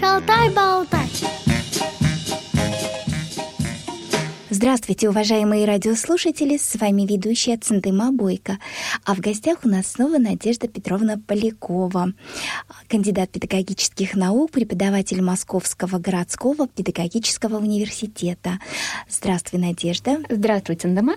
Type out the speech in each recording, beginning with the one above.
Шалтай-болтай. Здравствуйте, уважаемые радиослушатели, с вами ведущая Центыма Бойко. А в гостях у нас снова Надежда Петровна Полякова, кандидат педагогических наук, преподаватель Московского городского педагогического университета. Здравствуй, Надежда. Здравствуй, Центыма.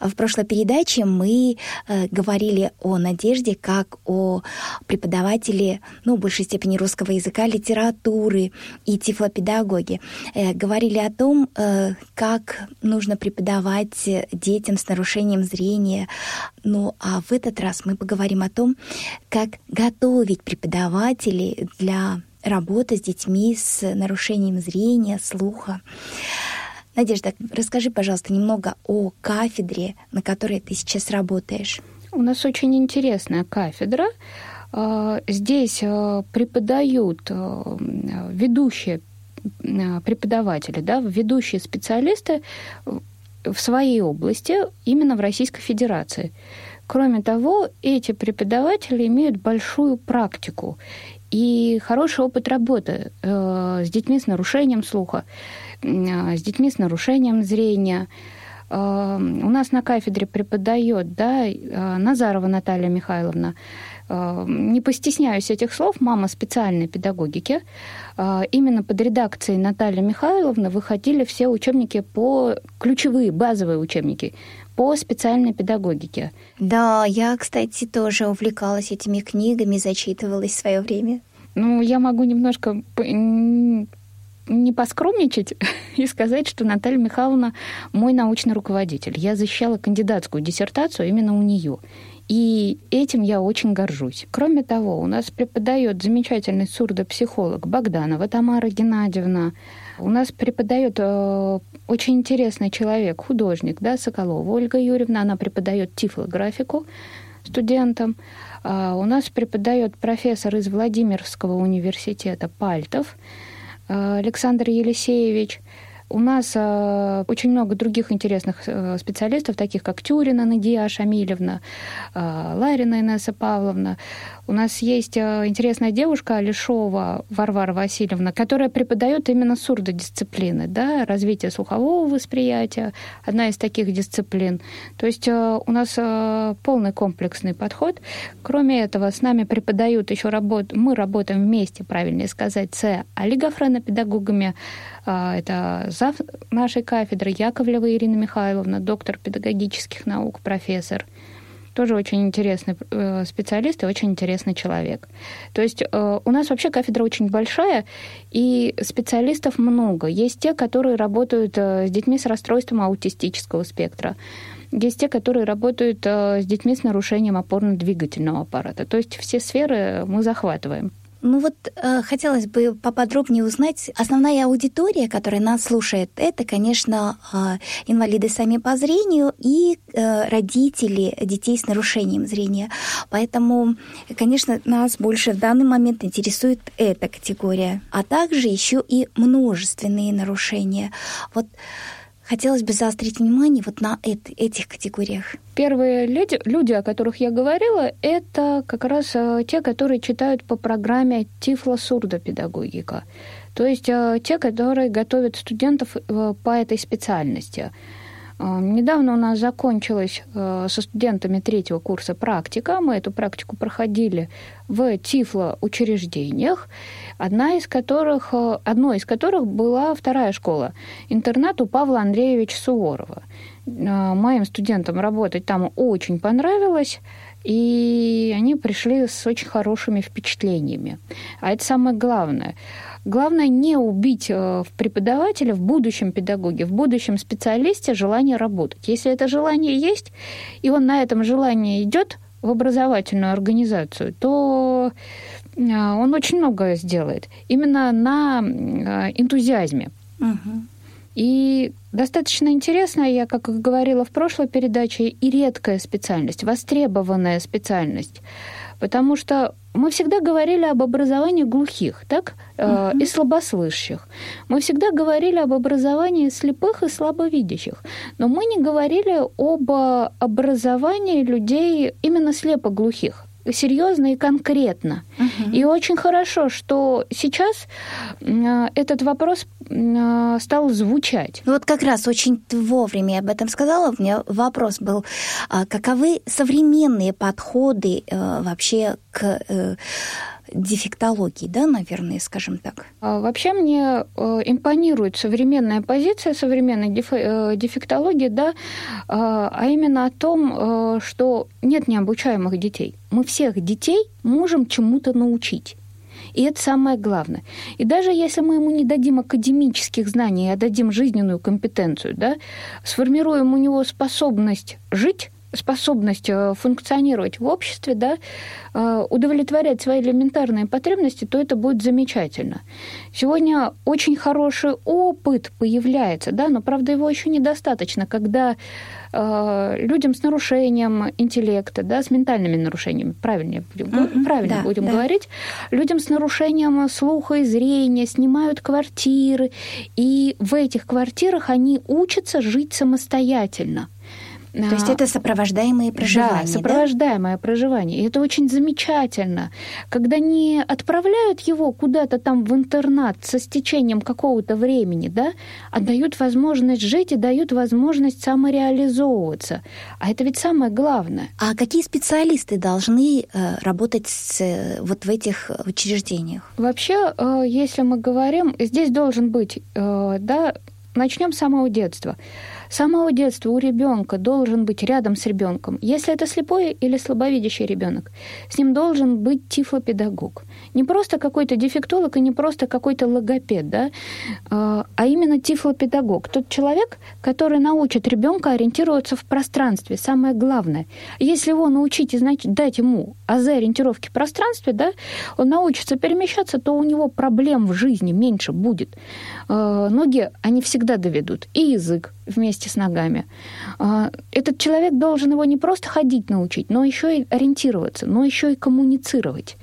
В прошлой передаче мы э, говорили о Надежде как о преподавателе, ну, в большей степени русского языка, литературы и тифлопедагоги. Э, говорили о том, э, как нужно преподавать детям с нарушением зрения. Ну, а в этот раз мы поговорим о том, как готовить преподавателей для работы с детьми с нарушением зрения, слуха. Надежда, расскажи, пожалуйста, немного о кафедре, на которой ты сейчас работаешь. У нас очень интересная кафедра. А, здесь а, преподают а, ведущие преподаватели, да, ведущие специалисты в своей области, именно в Российской Федерации. Кроме того, эти преподаватели имеют большую практику и хороший опыт работы э, с детьми с нарушением слуха. А, с детьми с нарушением зрения. А, у нас на кафедре преподает да, а, Назарова Наталья Михайловна. Не постесняюсь этих слов, мама специальной педагогики. Именно под редакцией Натальи Михайловны выходили все учебники по ключевые, базовые учебники по специальной педагогике. Да, я, кстати, тоже увлекалась этими книгами, зачитывалась в свое время. Ну, я могу немножко не поскромничать и сказать, что Наталья Михайловна мой научный руководитель. Я защищала кандидатскую диссертацию именно у нее. И этим я очень горжусь. Кроме того, у нас преподает замечательный сурдопсихолог Богданова Тамара Геннадьевна. У нас преподает э, очень интересный человек, художник, да, Соколова Ольга Юрьевна. Она преподает тифлографику студентам. А у нас преподает профессор из Владимирского университета Пальтов. Э, Александр Елисеевич. У нас э, очень много других интересных э, специалистов, таких как Тюрина Надия Шамилевна, э, Ларина Инесса Павловна. У нас есть э, интересная девушка Алишова Варвара Васильевна, которая преподает именно сурдодисциплины, да, развитие слухового восприятия, одна из таких дисциплин. То есть э, у нас э, полный комплексный подход. Кроме этого, с нами преподают еще работу, мы работаем вместе, правильнее сказать, с олигофренопедагогами, это зав нашей кафедры Яковлева Ирина Михайловна, доктор педагогических наук, профессор. Тоже очень интересный э, специалист и очень интересный человек. То есть э, у нас вообще кафедра очень большая, и специалистов много. Есть те, которые работают э, с детьми с расстройством аутистического спектра. Есть те, которые работают с детьми с нарушением опорно-двигательного аппарата. То есть все сферы мы захватываем. Ну вот э, хотелось бы поподробнее узнать. Основная аудитория, которая нас слушает, это, конечно, э, инвалиды сами по зрению и э, родители детей с нарушением зрения. Поэтому, конечно, нас больше в данный момент интересует эта категория, а также еще и множественные нарушения. Вот Хотелось бы заострить внимание вот на эт- этих категориях. Первые люди, люди, о которых я говорила, это как раз э, те, которые читают по программе Тифло-сурдопедагогика. То есть э, те, которые готовят студентов э, по этой специальности. Э, недавно у нас закончилась э, со студентами третьего курса практика. Мы эту практику проходили в Тифло-учреждениях, одна из которых, э, одной из которых была вторая школа, интернат у Павла Андреевича Суворова. Моим студентам работать там очень понравилось, и они пришли с очень хорошими впечатлениями. А это самое главное – Главное не убить э, в преподавателя, в будущем педагоге, в будущем специалисте желание работать. Если это желание есть, и он на этом желании идет в образовательную организацию, то э, он очень многое сделает. Именно на э, энтузиазме. Угу. И достаточно интересная, я как говорила в прошлой передаче, и редкая специальность, востребованная специальность. Потому что мы всегда говорили об образовании глухих, так, uh-huh. и слабослышащих. Мы всегда говорили об образовании слепых и слабовидящих, но мы не говорили об образовании людей именно слепоглухих. Серьезно и конкретно. Угу. И очень хорошо, что сейчас э, этот вопрос э, стал звучать. Ну вот как раз очень вовремя я об этом сказала. У меня вопрос был, а каковы современные подходы э, вообще к дефектологии, да, наверное, скажем так? А, вообще мне э, импонирует современная позиция современной э, дефектологии, да, а, а именно о том, э, что нет необучаемых детей. Мы всех детей можем чему-то научить. И это самое главное. И даже если мы ему не дадим академических знаний, а дадим жизненную компетенцию, да, сформируем у него способность жить, способность э, функционировать в обществе, да, э, удовлетворять свои элементарные потребности, то это будет замечательно. Сегодня очень хороший опыт появляется, да, но, правда, его еще недостаточно, когда э, людям с нарушением интеллекта, да, с ментальными нарушениями, правильнее будем, mm-hmm, правильно да, будем да. говорить, людям с нарушением слуха и зрения снимают квартиры, и в этих квартирах они учатся жить самостоятельно. То есть это сопровождаемое проживание. Да, сопровождаемое да? проживание. И это очень замечательно. Когда не отправляют его куда-то там в интернат со стечением какого-то времени, да, а дают возможность жить и дают возможность самореализовываться. А это ведь самое главное. А какие специалисты должны э, работать с, э, вот в этих учреждениях? Вообще, э, если мы говорим, здесь должен быть, да, начнем с самого детства. С самого детства у ребенка должен быть рядом с ребенком, если это слепой или слабовидящий ребенок, с ним должен быть тифлопедагог. Не просто какой-то дефектолог и не просто какой-то логопед, да, а, а именно тифлопедагог. Тот человек, который научит ребенка ориентироваться в пространстве, самое главное. Если его научить и дать ему АЗ ориентировки в пространстве, да, он научится перемещаться, то у него проблем в жизни меньше будет. А, ноги, они всегда доведут. И язык, вместе с ногами. А, этот человек должен его не просто ходить научить, но еще и ориентироваться, но еще и коммуницировать.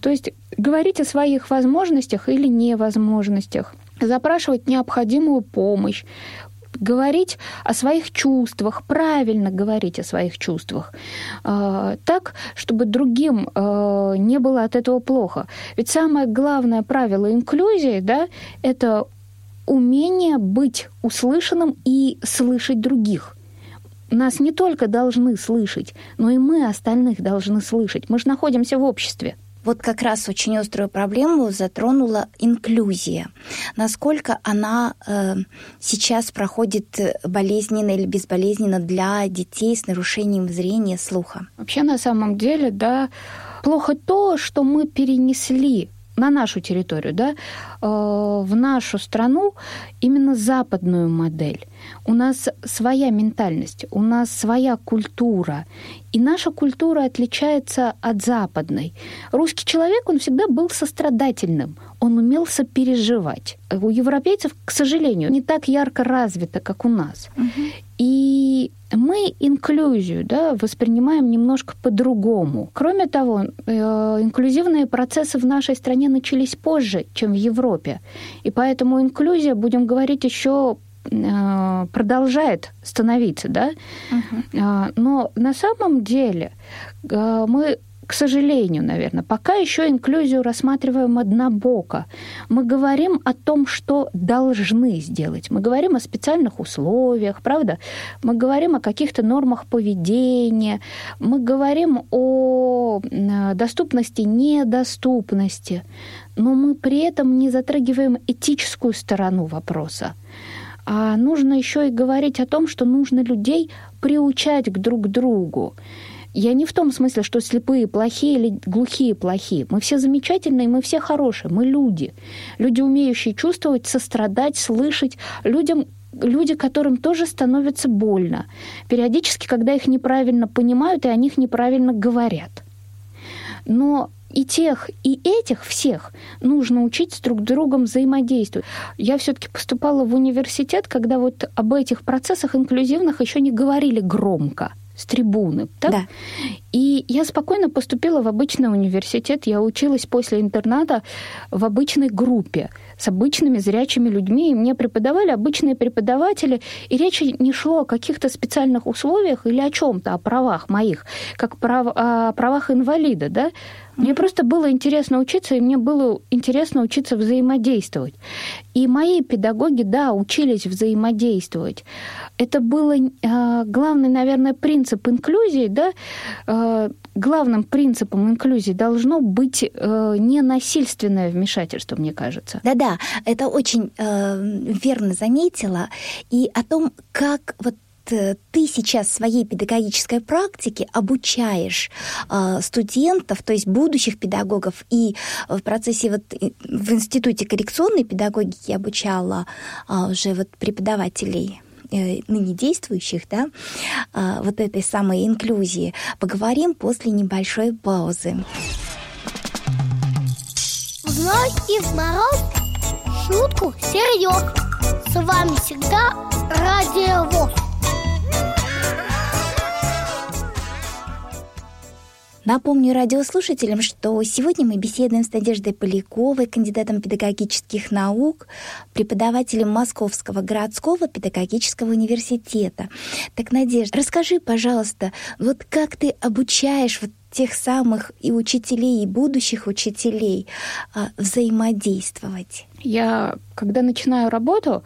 То есть говорить о своих возможностях или невозможностях, запрашивать необходимую помощь, говорить о своих чувствах, правильно говорить о своих чувствах, э, так, чтобы другим э, не было от этого плохо. Ведь самое главное правило инклюзии, да, это умение быть услышанным и слышать других. Нас не только должны слышать, но и мы остальных должны слышать. Мы же находимся в обществе. Вот как раз очень острую проблему затронула инклюзия. Насколько она э, сейчас проходит болезненно или безболезненно для детей с нарушением зрения, слуха? Вообще, на самом деле, да, плохо то, что мы перенесли на нашу территорию, да, э, в нашу страну именно западную модель. У нас своя ментальность, у нас своя культура. И наша культура отличается от западной. Русский человек, он всегда был сострадательным, он умел сопереживать. У европейцев, к сожалению, не так ярко развито, как у нас. Угу. И мы инклюзию да, воспринимаем немножко по-другому. Кроме того, э, инклюзивные процессы в нашей стране начались позже, чем в Европе. И поэтому инклюзия, будем говорить, еще э, продолжает становиться, да. Uh-huh. Но на самом деле э, мы к сожалению, наверное, пока еще инклюзию рассматриваем однобоко. Мы говорим о том, что должны сделать. Мы говорим о специальных условиях, правда? Мы говорим о каких-то нормах поведения. Мы говорим о доступности, недоступности. Но мы при этом не затрагиваем этическую сторону вопроса. А нужно еще и говорить о том, что нужно людей приучать к друг другу. Я не в том смысле, что слепые плохие или глухие плохие. Мы все замечательные, мы все хорошие, мы люди. Люди, умеющие чувствовать, сострадать, слышать. Людям, люди, которым тоже становится больно. Периодически, когда их неправильно понимают и о них неправильно говорят. Но и тех, и этих всех нужно учить с друг другом взаимодействовать. Я все-таки поступала в университет, когда вот об этих процессах инклюзивных еще не говорили громко с трибуны. Так? Да. И я спокойно поступила в обычный университет. Я училась после интерната в обычной группе с обычными зрячими людьми, и мне преподавали обычные преподаватели, и речь не шло о каких-то специальных условиях или о чем-то, о правах моих, как прав, о правах инвалида, да, мне просто было интересно учиться, и мне было интересно учиться взаимодействовать. И мои педагоги, да, учились взаимодействовать. Это был э, главный, наверное, принцип инклюзии, да. Э, главным принципом инклюзии должно быть э, ненасильственное вмешательство, мне кажется. Да-да, это очень э, верно заметила. И о том, как вот Э, ты сейчас в своей педагогической практике обучаешь э, студентов, то есть будущих педагогов, и в процессе вот в институте коррекционной педагогики обучала э, уже вот преподавателей э, ныне действующих, да, э, вот этой самой инклюзии, поговорим после небольшой паузы. Зной и в мороз шутку серьез. С вами всегда Радио ВОЗ. Напомню радиослушателям, что сегодня мы беседуем с Надеждой Поляковой, кандидатом педагогических наук, преподавателем Московского городского педагогического университета. Так, Надежда, расскажи, пожалуйста, вот как ты обучаешь вот тех самых и учителей, и будущих учителей а, взаимодействовать? Я, когда начинаю работу,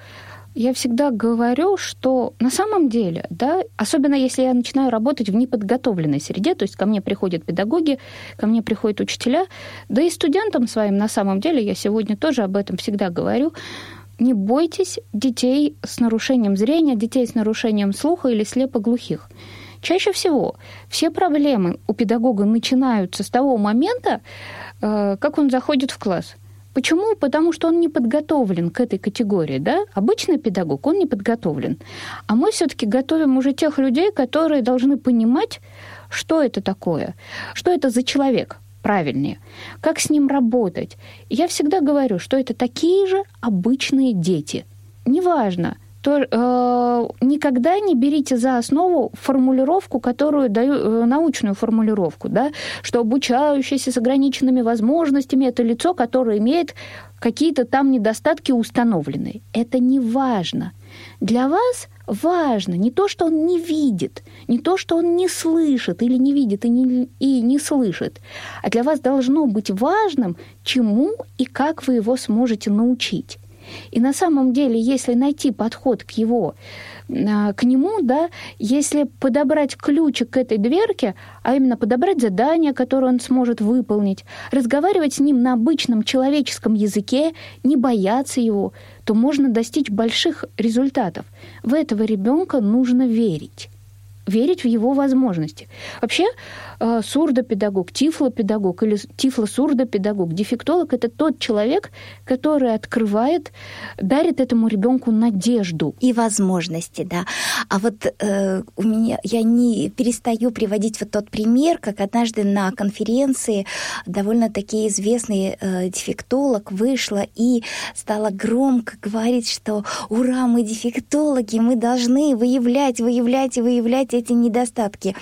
я всегда говорю, что на самом деле, да, особенно если я начинаю работать в неподготовленной среде, то есть ко мне приходят педагоги, ко мне приходят учителя, да и студентам своим на самом деле, я сегодня тоже об этом всегда говорю, не бойтесь детей с нарушением зрения, детей с нарушением слуха или слепоглухих. Чаще всего все проблемы у педагога начинаются с того момента, э, как он заходит в класс. Почему? Потому что он не подготовлен к этой категории, да? Обычный педагог, он не подготовлен. А мы все-таки готовим уже тех людей, которые должны понимать, что это такое, что это за человек, правильнее, как с ним работать. я всегда говорю, что это такие же обычные дети. Неважно, то э, никогда не берите за основу формулировку, которую даю, э, научную формулировку, да, что обучающийся с ограниченными возможностями это лицо, которое имеет какие-то там недостатки установленные. Это не важно. Для вас важно не то, что он не видит, не то, что он не слышит или не видит и не, и не слышит, а для вас должно быть важным, чему и как вы его сможете научить. И на самом деле, если найти подход к его, а, к нему, да, если подобрать ключик к этой дверке, а именно подобрать задание, которое он сможет выполнить, разговаривать с ним на обычном человеческом языке, не бояться его, то можно достичь больших результатов. В этого ребенка нужно верить верить в его возможности. Вообще, сурдопедагог, тифлопедагог или тифло-сурдопедагог, дефектолог – это тот человек, который открывает, дарит этому ребенку надежду. И возможности, да. А вот э, у меня, я не перестаю приводить вот тот пример, как однажды на конференции довольно-таки известный э, дефектолог вышла и стала громко говорить, что ура, мы дефектологи, мы должны выявлять, выявлять и выявлять эти недостатки.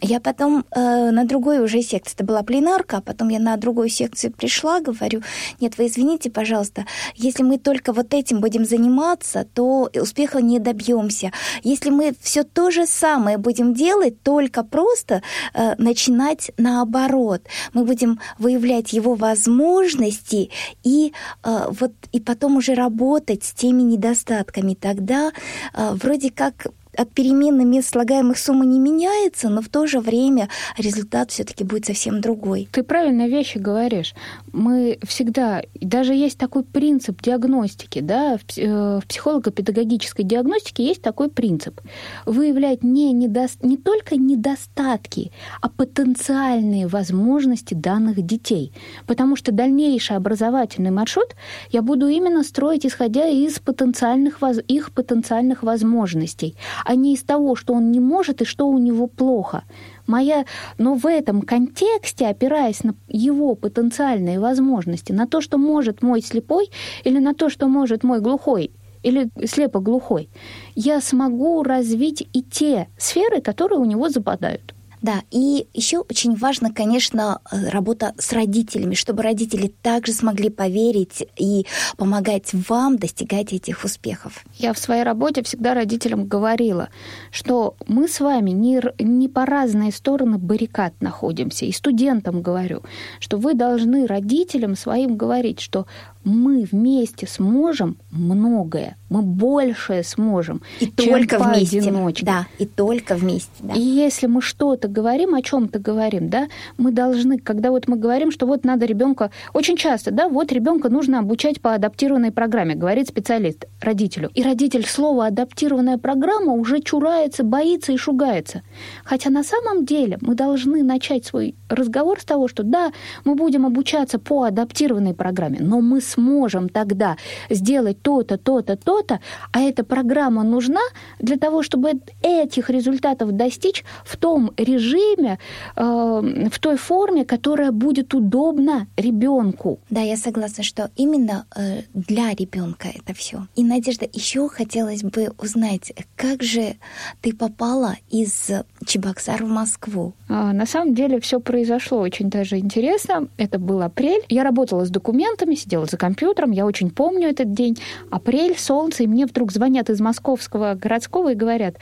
Я потом э, на другой уже секции, это была пленарка, а потом я на другую секцию пришла, говорю, нет, вы извините, пожалуйста, если мы только вот этим будем заниматься, то успеха не добьемся. Если мы все то же самое будем делать, только просто э, начинать наоборот, мы будем выявлять его возможности и э, вот и потом уже работать с теми недостатками, тогда э, вроде как от перемены мест слагаемых сумма не меняется, но в то же время результат все-таки будет совсем другой. Ты правильно вещи говоришь. Мы всегда, даже есть такой принцип диагностики, да, в э, психолого-педагогической диагностике есть такой принцип. Выявлять не, недо, не только недостатки, а потенциальные возможности данных детей. Потому что дальнейший образовательный маршрут я буду именно строить, исходя из потенциальных, их потенциальных возможностей а не из того, что он не может и что у него плохо. Моя, но в этом контексте, опираясь на его потенциальные возможности, на то, что может мой слепой, или на то, что может мой глухой, или слепо-глухой, я смогу развить и те сферы, которые у него западают. Да, и еще очень важно, конечно, э, работа с родителями, чтобы родители также смогли поверить и помогать вам достигать этих успехов. Я в своей работе всегда родителям говорила, что мы с вами не, не по разные стороны баррикад находимся. И студентам говорю, что вы должны родителям своим говорить, что мы вместе сможем многое, мы большее сможем, и чем только вместе, да, и только вместе. Да. И если мы что-то говорим, о чем-то говорим, да, мы должны, когда вот мы говорим, что вот надо ребенка, очень часто, да, вот ребенка нужно обучать по адаптированной программе, говорит специалист родителю, и родитель слово адаптированная программа уже чурается, боится и шугается, хотя на самом деле мы должны начать свой разговор с того, что да, мы будем обучаться по адаптированной программе, но мы с сможем тогда сделать то-то, то-то, то-то, а эта программа нужна для того, чтобы этих результатов достичь в том режиме, э, в той форме, которая будет удобна ребенку. Да, я согласна, что именно э, для ребенка это все. И Надежда, еще хотелось бы узнать, как же ты попала из Чебоксар в Москву? А, на самом деле все произошло очень даже интересно. Это был апрель. Я работала с документами, сидела за компьютером, я очень помню этот день. Апрель, солнце, и мне вдруг звонят из московского городского и говорят,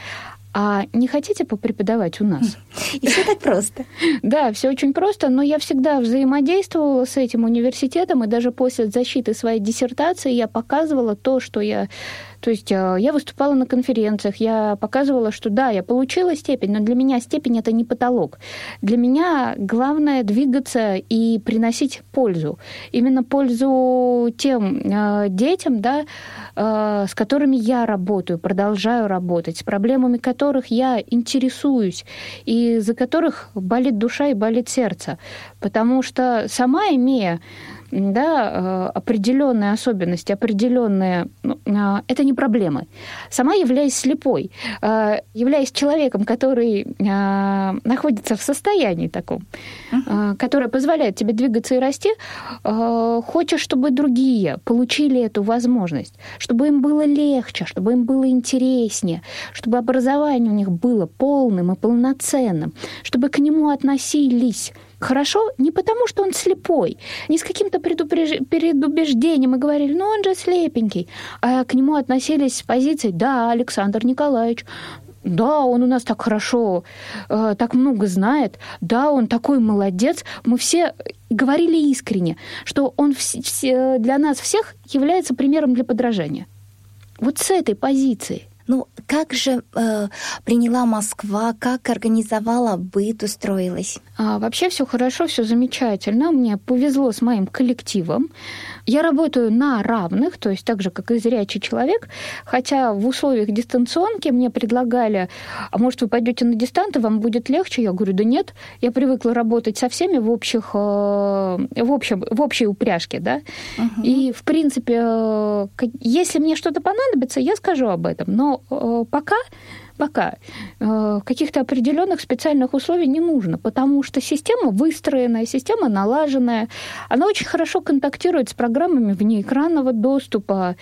а не хотите попреподавать у нас? И все так просто. Да, все очень просто, но я всегда взаимодействовала с этим университетом, и даже после защиты своей диссертации я показывала то, что я то есть э, я выступала на конференциях, я показывала, что да, я получила степень, но для меня степень это не потолок. Для меня главное двигаться и приносить пользу. Именно пользу тем э, детям, да, э, с которыми я работаю, продолжаю работать, с проблемами которых я интересуюсь и за которых болит душа и болит сердце. Потому что сама имея да, э, определенные особенности, определенные, ну, а, это не проблемы. Сама являясь слепой, э, являясь человеком, который а, находится в состоянии таком, uh-huh. которое позволяет тебе двигаться и расти, хочешь, чтобы другие получили эту возможность, чтобы им было легче, чтобы им было интереснее, чтобы образование у них было полным и полноценным, чтобы к нему относились хорошо не потому, что он слепой, не с каким-то предупреж... предубеждением и говорили, ну он же слепенький, а к нему относились с позиции, да, Александр Николаевич, да, он у нас так хорошо, э, так много знает, да, он такой молодец. Мы все говорили искренне, что он вс- вс- для нас всех является примером для подражания. Вот с этой позиции. Ну, как же э, приняла Москва, как организовала быт, устроилась? А, вообще все хорошо, все замечательно. Мне повезло с моим коллективом. Я работаю на равных, то есть так же, как и зрячий человек, хотя в условиях дистанционки мне предлагали, а может, вы пойдете на дистанты, вам будет легче? Я говорю, да нет, я привыкла работать со всеми в общих, э, в, общем, в общей упряжке, да, угу. и, в принципе, э, если мне что-то понадобится, я скажу об этом, но э, пока пока э, каких-то определенных специальных условий не нужно, потому что система выстроенная, система налаженная, она очень хорошо контактирует с программами внеэкранного доступа.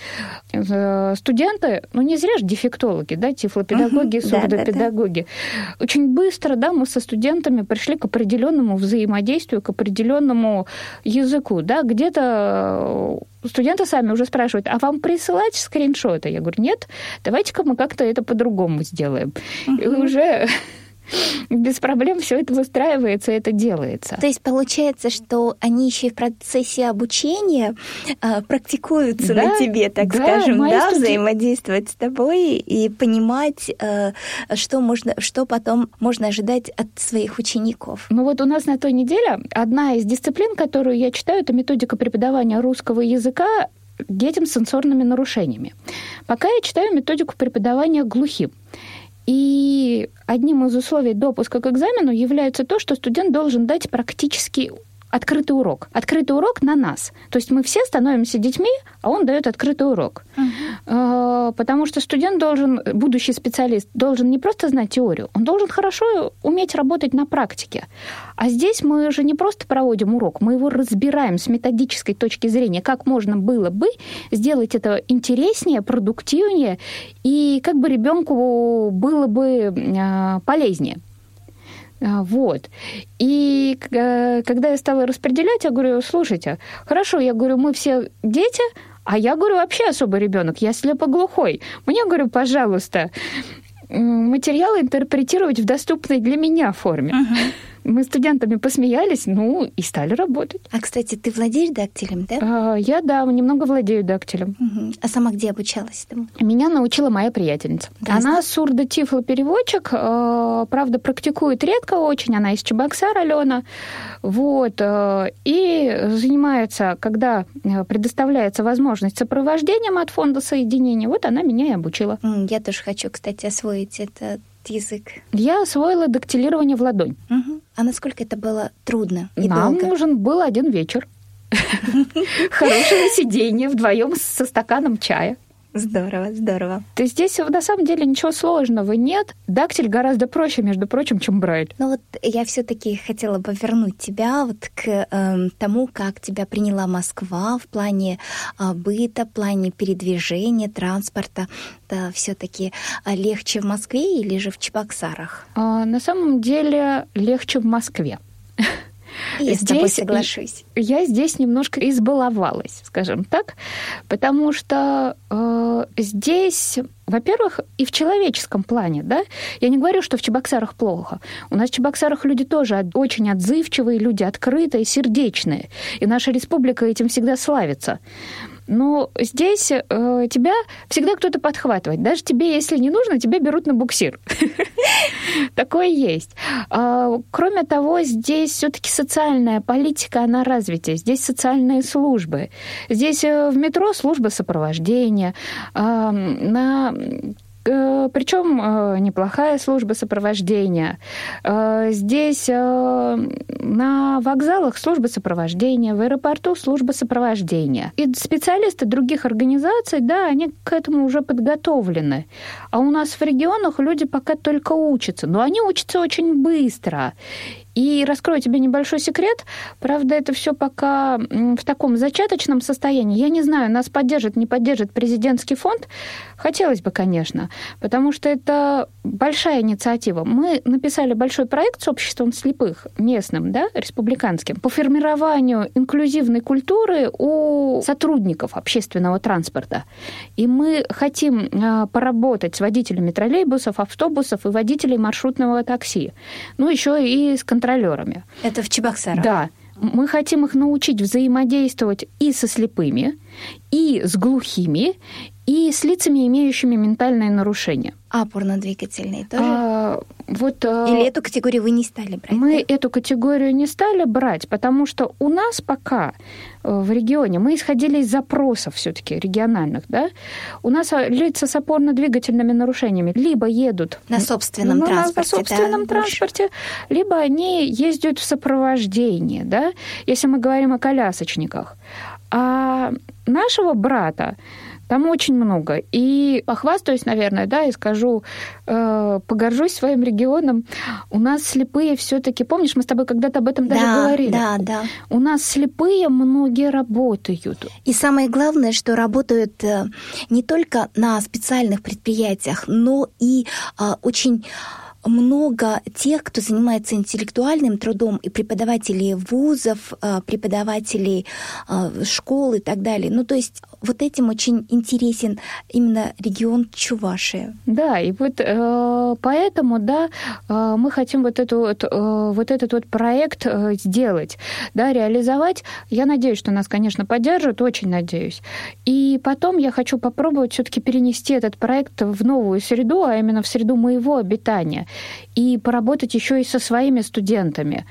Э, студенты, ну не зря же дефектологи, да, тифлопедагоги, угу, сурдопедагоги. Да, да, да. Очень быстро, да, мы со студентами пришли к определенному взаимодействию, к определенному языку, да, где-то студенты сами уже спрашивают, а вам присылать скриншоты? Я говорю, нет, давайте-ка мы как-то это по-другому сделаем. Uh-huh. И уже без проблем все это выстраивается, это делается. То есть получается, что они еще и в процессе обучения а, практикуются да, на тебе, так да, скажем, да, студент... взаимодействовать с тобой и понимать, а, что можно, что потом можно ожидать от своих учеников. Ну вот у нас на той неделе одна из дисциплин, которую я читаю, это методика преподавания русского языка детям с сенсорными нарушениями. Пока я читаю методику преподавания глухим. И одним из условий допуска к экзамену является то, что студент должен дать практически открытый урок. Открытый урок на нас. То есть мы все становимся детьми, а он дает открытый урок. Uh-huh. Потому что студент должен, будущий специалист, должен не просто знать теорию, он должен хорошо уметь работать на практике. А здесь мы же не просто проводим урок, мы его разбираем с методической точки зрения, как можно было бы сделать это интереснее, продуктивнее и как бы ребенку было бы а, полезнее. А, Вот. И э, когда я стала распределять, я говорю, слушайте, хорошо, я говорю, мы все дети, а я говорю, вообще особый ребенок, я слепоглухой. Мне, говорю, пожалуйста, материалы интерпретировать в доступной для меня форме. Мы студентами посмеялись, ну, и стали работать. А, кстати, ты владеешь дактилем, да? А, Я, да, немного владею дактилем. Мгм. А сама где обучалась этому? Меня научила моя приятельница. Да, она сурдо-тифлопереводчик, э, правда, практикует редко очень, она из Чебоксар, Алена, вот, э, и занимается, когда э, предоставляется возможность сопровождением от фонда соединения, вот она меня и обучила. Я тоже хочу, кстати, освоить этот язык. Я освоила дактилирование в ладонь. Мгм. А насколько это было трудно и Нам долго? нужен был один вечер. Хорошего сидения вдвоем со стаканом чая. Здорово, здорово. То есть здесь на самом деле ничего сложного нет. Дактиль гораздо проще, между прочим, чем Брайль. Ну вот я все-таки хотела бы вернуть тебя вот к эм, тому, как тебя приняла Москва в плане а, быта, в плане передвижения, транспорта. Это все-таки легче в Москве или же в Чебоксарах? А, На самом деле легче в Москве. Я с тобой Здесь- соглашусь. Я здесь немножко избаловалась, скажем так, потому что э, здесь, во-первых, и в человеческом плане, да, я не говорю, что в Чебоксарах плохо. У нас в Чебоксарах люди тоже очень отзывчивые, люди открытые, сердечные, и наша республика этим всегда славится. Но здесь э, тебя всегда кто-то подхватывает. Даже тебе, если не нужно, тебя берут на буксир. Такое есть. А, Кроме того, здесь все-таки социальная политика, она развитая. Здесь социальные службы. Здесь э, в метро служба сопровождения. На причем неплохая служба сопровождения. Э, Здесь э, на вокзалах служба сопровождения, в аэропорту служба сопровождения. И специалисты других организаций, да, они к этому уже подготовлены. А у нас в регионах люди пока только учатся, но они учатся очень быстро. И раскрою тебе небольшой секрет. Правда, это все пока в таком зачаточном состоянии. Я не знаю, нас поддержит, не поддержит президентский фонд. Хотелось бы, конечно, потому что это большая инициатива. Мы написали большой проект с обществом слепых местным, да, республиканским, по формированию инклюзивной культуры у сотрудников общественного транспорта. И мы хотим а, поработать с водителями троллейбусов, автобусов и водителей маршрутного такси. Ну, еще и с контролерами. Это в Чебоксарах? Да. Мы хотим их научить взаимодействовать и со слепыми, и с глухими, и с лицами, имеющими ментальные нарушения. А опорно-двигательные тоже? А, вот, а, Или эту категорию вы не стали брать? мы да? эту категорию не стали брать, потому что у нас пока в регионе мы исходили из запросов все-таки региональных, да. У нас а, лица с опорно-двигательными нарушениями либо едут На собственном ну, транспорте, на собственном да, больше? транспорте, либо они ездят в сопровождении, да, если мы говорим о колясочниках. А нашего брата там очень много. И похвастаюсь, наверное, да, и скажу, э, погоржусь своим регионом. У нас слепые все-таки, помнишь, мы с тобой когда-то об этом даже да, говорили. да, да. У нас слепые многие работают. И самое главное, что работают э, не только на специальных предприятиях, но и а, очень много тех, кто занимается интеллектуальным трудом, и преподавателей вузов, а, преподавателей а, школ и так далее. Ну, то есть вот этим очень интересен именно регион Чувашия. Да, и вот э, поэтому, да, э, мы хотим вот, эту, вот, э, вот этот вот проект э, сделать, да, реализовать. Я надеюсь, что нас, конечно, поддержат, очень надеюсь. И потом я хочу попробовать все-таки перенести этот проект в новую среду, а именно в среду моего обитания, и поработать еще и со своими студентами.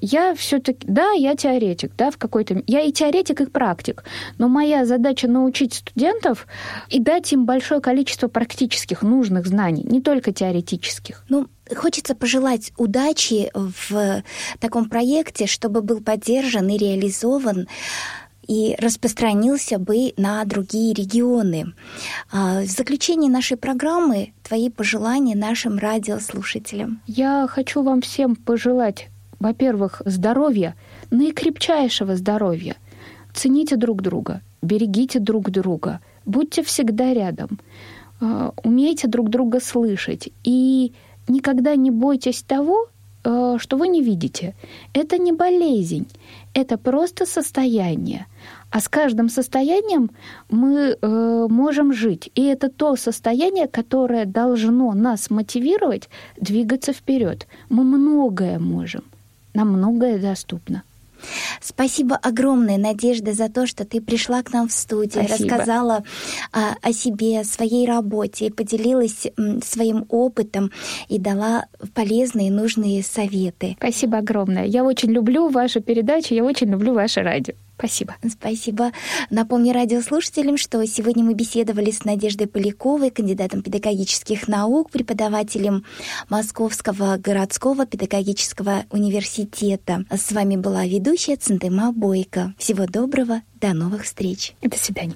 Я все-таки, да, я теоретик, да, в какой-то, я и теоретик, и практик, но моя задача научить студентов и дать им большое количество практических нужных знаний, не только теоретических. Ну, хочется пожелать удачи в таком проекте, чтобы был поддержан и реализован и распространился бы на другие регионы. А, В заключение нашей программы твои пожелания нашим радиослушателям. Я хочу вам всем пожелать, во-первых, здоровья, наикрепчайшего здоровья. Цените друг друга, берегите друг друга, будьте всегда рядом, э, умейте друг друга слышать и никогда не бойтесь того, э, что вы не видите. Это не болезнь, это просто состояние. А с каждым состоянием мы э, можем жить. И это то состояние, которое должно нас мотивировать двигаться вперед. Мы многое можем, нам многое доступно. Спасибо огромное, Надежда, за то, что ты пришла к нам в студию, Спасибо. рассказала а, о себе, о своей работе, поделилась м, своим опытом и дала полезные, нужные советы. Спасибо огромное. Я очень люблю вашу передачу, я очень люблю ваше радио. Спасибо. Спасибо. Напомню радиослушателям, что сегодня мы беседовали с Надеждой Поляковой, кандидатом педагогических наук, преподавателем Московского городского педагогического университета. С вами была ведущая Центыма Бойко. Всего доброго, до новых встреч. До свидания.